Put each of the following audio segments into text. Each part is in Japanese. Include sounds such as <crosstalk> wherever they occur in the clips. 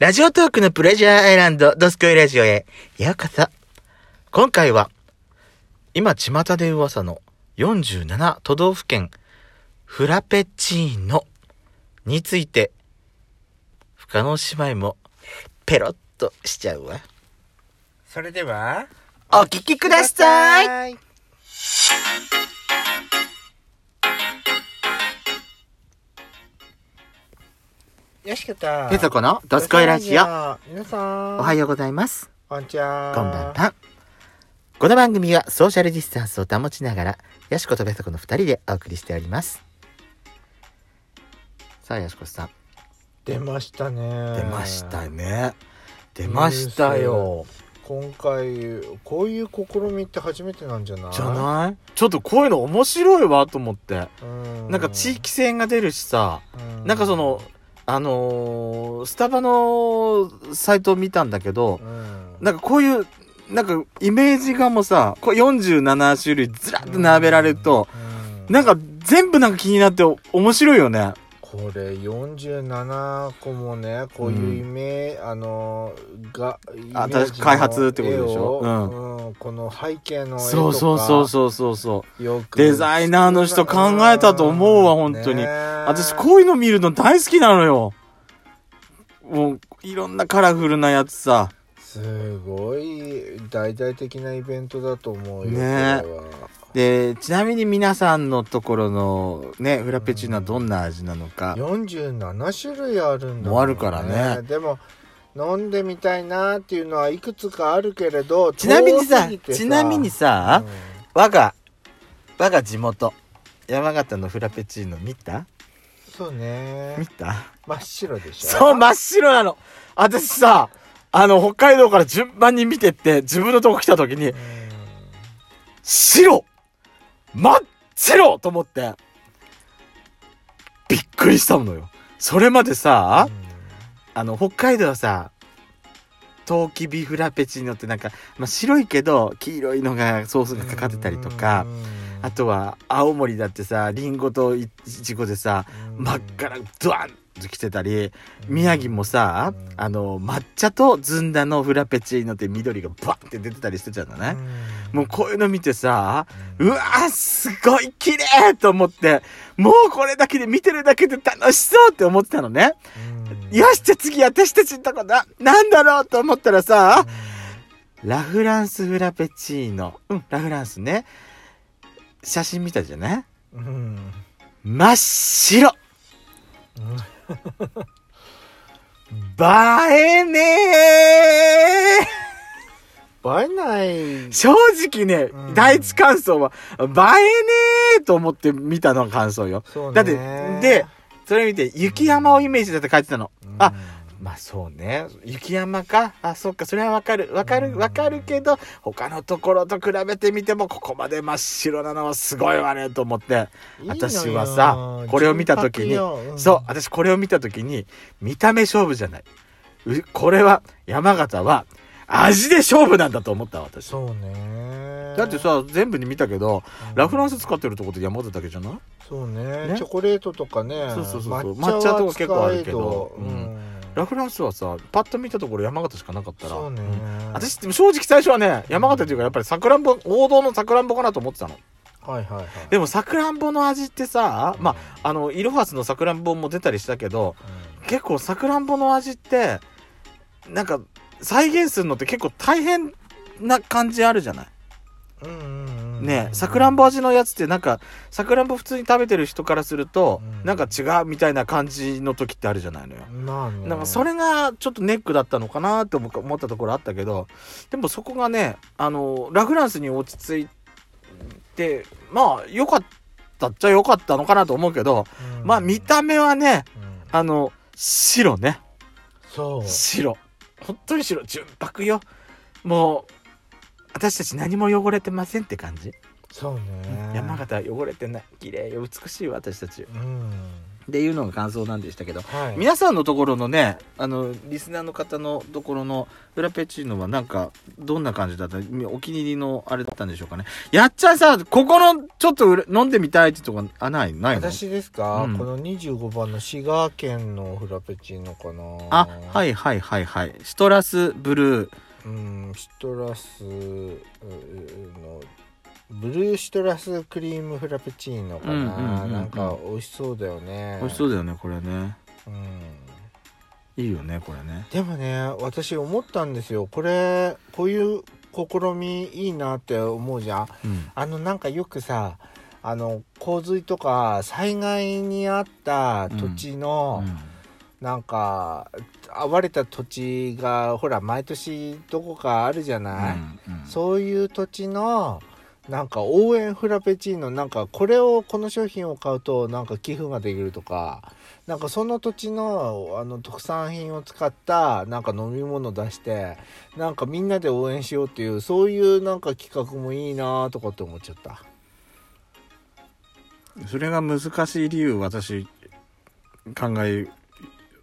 ラジオトークのプレジャーアイランドドスコイラジオへようこそ。今回は、今巷で噂の47都道府県フラペチーノについて、深野姉妹もペロッとしちゃうわ。それでは、お聞きください。よしこと。ペソコのドスコイラジオ。オ。皆さん。おはようございます。こんにちは。こんばんは。この番組はソーシャルディスタンスを保ちながら、ヤシコとペソコの二人でお送りしております。さあ、ヤシコさん。出ましたね。出ました。ね。出ましたよ。今回、こういう試みって初めてなんじゃない？じゃない？ちょっとこういうの面白いわと思って。うん。なんか地域性が出るしさ、うん、なんかその、あのースタバのサイトを見たんだけどう、ん、なんかこういう、なんかイメージがもさ、こう47種類ずらっと並べられると、うん、なんか全部なんか気になって面白いよね。これ47個もねこういうイメー、あのがあ開発ってことでしょ？絵をうん。この背景のそうそうそうそうそうそう。よく。デザイナーの人考えたと思うわ本当に。ね私こういうの見るの大好きなのよ。もういろんなカラフルなやつさ。すごい大々的なイベントだと思うよねで、ちなみに皆さんのところのね、フラペチーノはどんな味なのか。47種類あるんだもうあるからね。でも飲んでみたいなっていうのはいくつかあるけれどちなみにさちなみにさ、我が、我が地元、山形のフラペチーノ見た？うんそうね。見た？真っ白でしょ。そう、真っ白なの。私さ、あの、北海道から順番に見てって、自分のとこ来た時にう、ん。白真っ白と思って、びっくりしたのよ。それまでさ、あの、北海道はさ、トウキビフラペチーノってなんか、まあ、白いけど、黄色いのが、ソースがかかってたりとか、あとは、青森だってさ、リンゴとイチゴでさ、真っ赤なドワンと来てたり、宮城もさ、あの、抹茶とずんだのフラペチーノって緑がバンって出てたりしてたのね。もうこういうの見てさ、うわーすごい綺麗と思って、もうこれだけで見てるだけで楽しそうって思ってたのね。よし、じゃあ次私たちのとこだ。なんだろうと思ったらさ、ラフランスフラペチーノ。うん、ラフランスね。写真見たじゃない？うん。真っ白映えね映えない。ー正直ね、うん。第一感想は、映えねーと思って見たのが感想よ。そうね。だって、で、それ見て、雪山をイメージだって書いてたの。あうんまあそうね。雪山か？あ、そっか。それはわかる。わかる。わかるけど、他のところと比べてみても、ここまで真っ白なのはすごいわね、と思って。私はさ、これを見たときに、純白よそう、私これを見たときに、見た目勝負じゃない。うこれは、山形は、味で勝負なんだと思った私。そうねだってさ、全部に見たけど、ラフランス使ってるとこって山形だけじゃない？そうねね？チョコレートとかねそうそうそうそう抹茶とはか結構あるけどうんラフランスはさ、パッと見たところ山形しかなかったら。そうね。うん。私、でも正直最初はね、山形っていうかやっぱりさくらんぼ、王道のさくらんぼかなと思ってたの。はいはいはい。でもさくらんぼの味ってさ、まあ、あの、イロハスのさくらんぼも出たりしたけど、結構さくらんぼの味って、なんか、再現するのって結構大変な感じあるじゃない。うんうんうんうんねさくらんぼ味のやつってなんか、さくらんぼ普通に食べてる人からすると、うんなんか違うみたいな感じの時ってあるじゃないのよ。なんかそれがちょっとネックだったのかなって思思ったところあったけど、でもそこがね、あの、ラフランスに落ち着いて、まあ良かったっちゃ良かったのかなと思うけど、うんまあ見た目はね、うんあの、白ね。そう白。本当に白。純白よ。もう、私たち何も汚れてませんって感じ？そうね。山形は汚れてない。綺麗よ。美しいわ、私たち。うん。っていうのが感想なんでしたけど、はい。皆さんのところのねあのリスナーの方のところのフラペチーノはなんかどんな感じだった？お気に入りのあれだったんでしょうかね。やっちゃんさここのちょっと飲んでみたいってとこあないないの？私ですか、うん。この25番の滋賀県のフラペチーノかな。あはいはいはいはい。シトラスブルーうんシトラスうのブルーシトラスクリームフラペチーノかな、うんうんうんうんなんか美味しそうだよね。美味しそうだよねこれね。うん。いいよねこれね。でもね私思ったんですよ。これこういう試みいいなって思うじゃん。うん。あのなんかよくさあの洪水とか災害にあった土地の、なんか暴れた土地がほら毎年どこかあるじゃない、うんうんそういう土地のなんか応援フラペチーノなんかこれをこの商品を買うとなんか寄付ができるとかなんかその土地のあの特産品を使ったなんか飲み物出してなんかみんなで応援しようっていうそういうなんか企画もいいなとかって思っちゃった。それが難しい理由私考え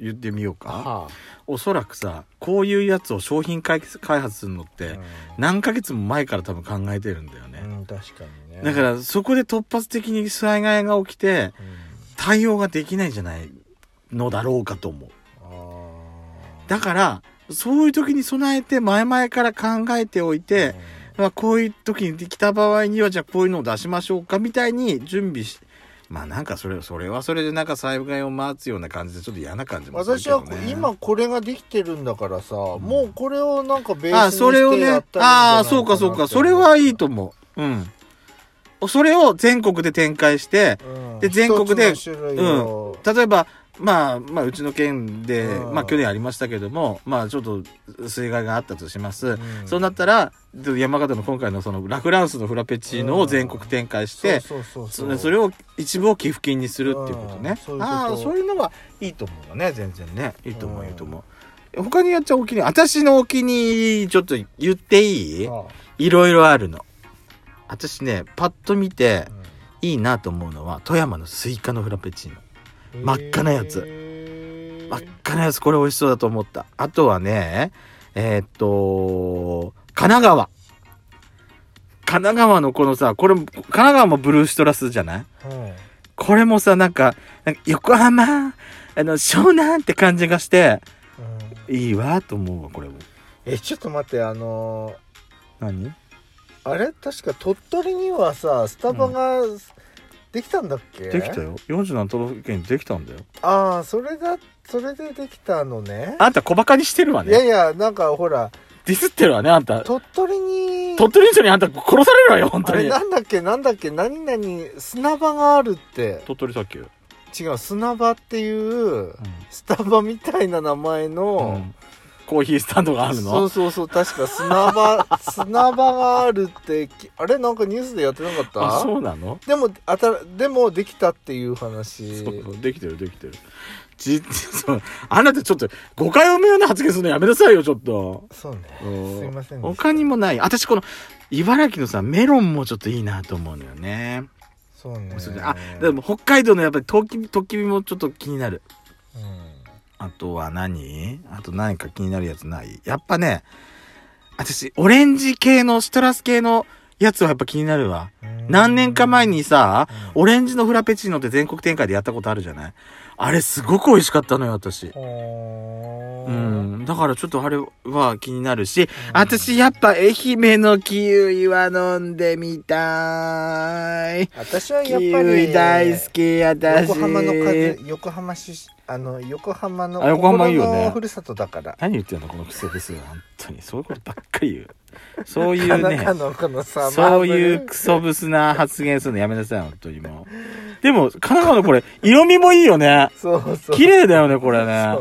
言ってみようか。はおそらくさこういうやつを商品開開発するのってあ何ヶ月も前から多分考えてるんだよね、うん、確かにね。だからそこで突発的に災害が起きて対応ができないんじゃないのだろうかと思う。うん、だからそういう時に備えて前々から考えておいて、まあ、こういう時にできた場合にはじゃあこういうのを出しましょうかみたいに準備しまあなんかそれそれはそれでなんか災害を待つような感じでちょっと嫌な感じもする私はけどね。今これができてるんだからさ、もうこれをなんかベースあにしてそれをねやったらいいんじゃないああそうかそうかそれはいいと思う。うん。それを全国で展開してうん。で全国で一つの種類を。例えばまあまあうちの県で、うん。まあ去年ありましたけどもまあちょっと水害があったとします、ん。そうなったら山形の今回のそのラフランスのフラペチーノを全国展開して、それを一部を寄付金にするっていうことね、うん。そういうこと。ああそういうのはいいと思うよね。全然ね。いいと思う、うんいいと思う。他にやっちゃうお気に入り私のお気に入りちょっと言っていい？あいろいろあるの。私ねパッと見ていいなと思うのは富山のスイカのフラペチーノ。うん真っ赤なやつ。真っ赤なやつ。これ美味しそうだと思った。あとはねえーっと神奈川。神奈川のこのさこれ神奈川もブルーシトラスじゃない？うんこれもさなんか横浜あの湘南って感じがしてうん。いいわと思うわこれも。えちょっと待ってあの何？ーあれ？確か鳥取にはさスタバができたんだっけ、できたよ。47都道府県にできたんだよ。ああそれだそれでできたのね。あんた小バカにしてるわいやねいやなんかほらディスってるわねあんた。鳥取に鳥取の人にあんた殺されるわよ本当に。あれなんだっけ？なんだっけ？何々砂場があるって。鳥取砂丘違う砂場っていうスタバみたいな名前うの、んコーヒースタンドがあるの？そうそうそう確か。砂場 <laughs> 砂場があるってきあれなんかニュースでやってなかった？あそうなの？でもあたでもできたっていう話。そうそうできてるできてる。じ <laughs> そうあなたちょっと誤解を生むような発言するのやめなさいよちょっと。そうね。うん。すいません他にもない。私この茨城のさメロンもちょっといいなと思うのよね。そうね。あでも北海道のやっぱりトウキビトウキビもちょっと気になる。うんあとは何？あと何か気になるやつない？やっぱね私オレンジ系のシトラス系のやつはやっぱ気になるわ。何年か前にさ、オレンジのフラペチーノって全国展開でやったことあるじゃない？あれすごく美味しかったのよ、私。ほうーん。だからちょっとあれは気になるし、私やっぱ愛媛のキウイは飲んでみたい。私はキやっぱりウイ大好き、私。横浜の風横浜出あの横浜のあ横浜いいよねふるさとだから何言ってんのこのクソブスは。本当に。そういうことばっかり言う。そういうねか。のこのさそういうクソブスな発言するのやめなさい、本当にもう。でも、神奈川のこれ、色味もいいよね。そうそう綺麗だよね、これね。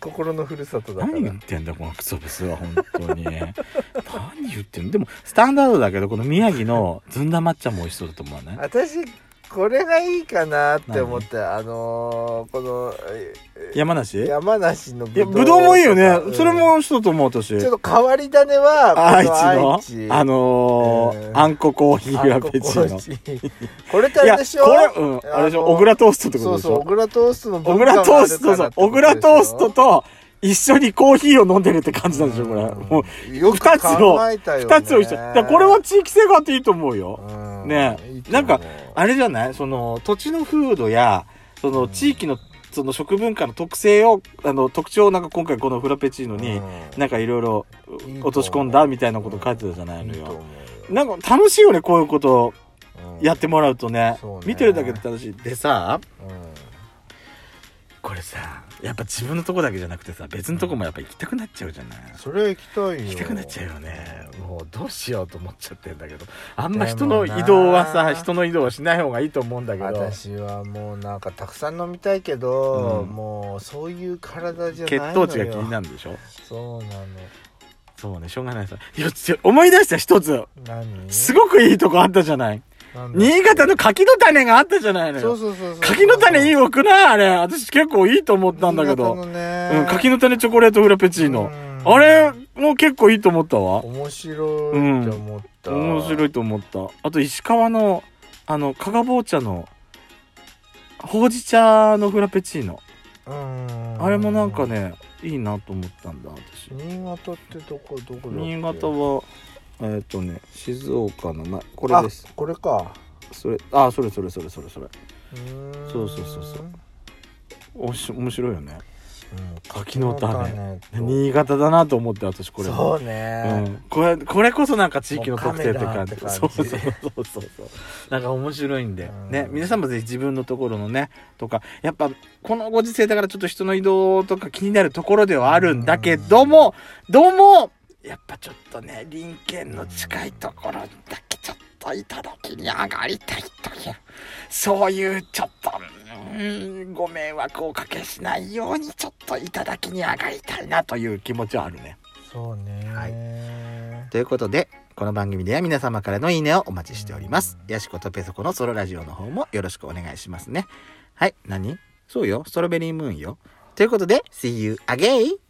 心のふるさとだから何言ってんだ、このクソブスは、本当に。<laughs> 何言ってんの？でも、スタンダードだけど、この宮城のずんだ抹茶も美味しそうだと思うね。私これがいいかなって思ってあのーこのえ山梨？い山梨のやぶどうもいいよね、うん。それも一つと思う私。ちょっと変わり種は愛知このあのーうん。あんこコーヒーフラペチーノこれってあいやれでしょ？これうん。あれでしょ？小倉トーストってことでしょ？そうそう小倉トーストの小倉トーストそう小倉トーストと一緒にコーヒーを飲んでるって感じなんでしょこれ。もうよく考えたよね。二つを一緒。これは地域性があっていいと思うよ。うん。ね。いいと思う。なんかあれじゃない？その土地の風土やその地域のその食文化の特性をあの特徴をなんか今回このフラペチーノにうん。なんかいろいろ落とし込んだみたいなこと書いてたじゃないのよ。なんか楽しいよねこういうことうん。やってもらうとね。見てるだけで楽しい。でさうんこれさやっぱ自分のとこだけじゃなくてさ別のとこもやっぱ行きたくなっちゃうじゃない。それは行きたいよ。行きたくなっちゃうよね。もうどうしようと思っちゃってんだけど。あんま人の移動はさ人の移動はしない方がいいと思うんだけど。私はもうなんかたくさん飲みたいけど、うん。もうそういう体じゃない血のよ。糖値が気になるんでしょ？そうなそうねしょうがないさ。いや思い出した一つ。すごくいいとこあったじゃない新潟の柿の種があったじゃないのよ。そうそうそう柿の種いいよくない？あれ。私結構いいと思ったんだけ新潟どのね。うん柿の種チョコレートフラペチーノ。うん。あれも結構いいと思ったわ。面白いって思った、面白いと思った。あと石川のあの加賀棒茶のほうじ茶のフラペチーノ。うん。あれもなんかねいいなと思ったんだ私。新潟ってどこどこ新潟はえっ、とね静岡の前これです。あこれか。それあそれそれそれそれそれ。そうそうそうそう。おし面白いよね。うん柿の種。と新潟だなと思って私これそううね、ん、これこれこそなんか地域の特性って感じ。そうそうそうそうそう。なんか面白いんで。うん。ね皆さんもぜひ自分のところのねとかやっぱこのご時世だからちょっと人の移動とか気になるところではあるんだけどもどうもやっぱちょっとね隣県の近いところだけちょっといただきに上がりたいというそういうちょっとうんご迷惑をおかけしないようにちょっといただきに上がりたいなという気持ちはあるね。そうねはいということで、この番組では皆様からのいいねをお待ちしております。ヤシコとペソコのソロラジオの方もよろしくお願いしますね。はい、何？そうよ、ストロベリームーンよ。ということで、See you again!